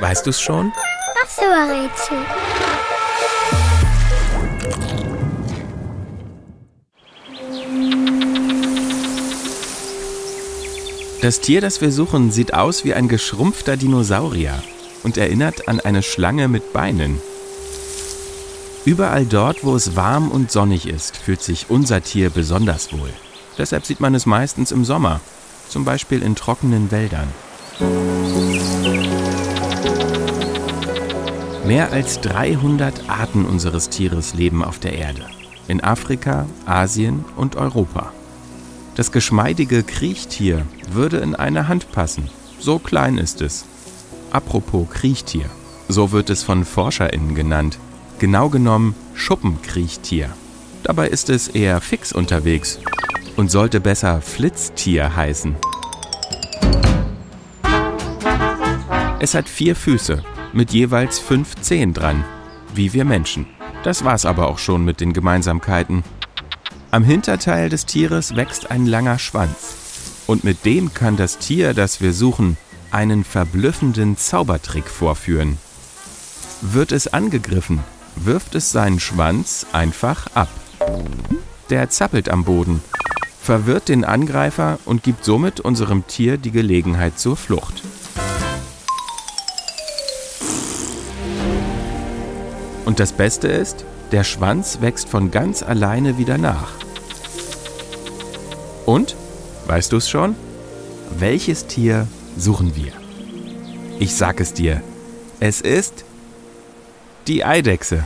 Weißt du's schon? Ach so, Rätsel. Das Tier, das wir suchen, sieht aus wie ein geschrumpfter Dinosaurier und erinnert an eine Schlange mit Beinen. Überall dort, wo es warm und sonnig ist, fühlt sich unser Tier besonders wohl. Deshalb sieht man es meistens im Sommer, zum Beispiel in trockenen Wäldern. Mehr als 300 Arten unseres Tieres leben auf der Erde, in Afrika, Asien und Europa. Das geschmeidige Kriechtier würde in eine Hand passen. So klein ist es. Apropos Kriechtier. So wird es von ForscherInnen genannt. Genau genommen Schuppenkriechtier. Dabei ist es eher fix unterwegs und sollte besser Flitztier heißen. Es hat vier Füße mit jeweils fünf Zehen dran, wie wir Menschen. Das war's aber auch schon mit den Gemeinsamkeiten. Am Hinterteil des Tieres wächst ein langer Schwanz. Und mit dem kann das Tier, das wir suchen, einen verblüffenden Zaubertrick vorführen. Wird es angegriffen, wirft es seinen Schwanz einfach ab. Der zappelt am Boden, verwirrt den Angreifer und gibt somit unserem Tier die Gelegenheit zur Flucht. Und das Beste ist, der Schwanz wächst von ganz alleine wieder nach. Und, weißt du es schon? Welches Tier suchen wir? Ich sag es dir. Es ist die Eidechse.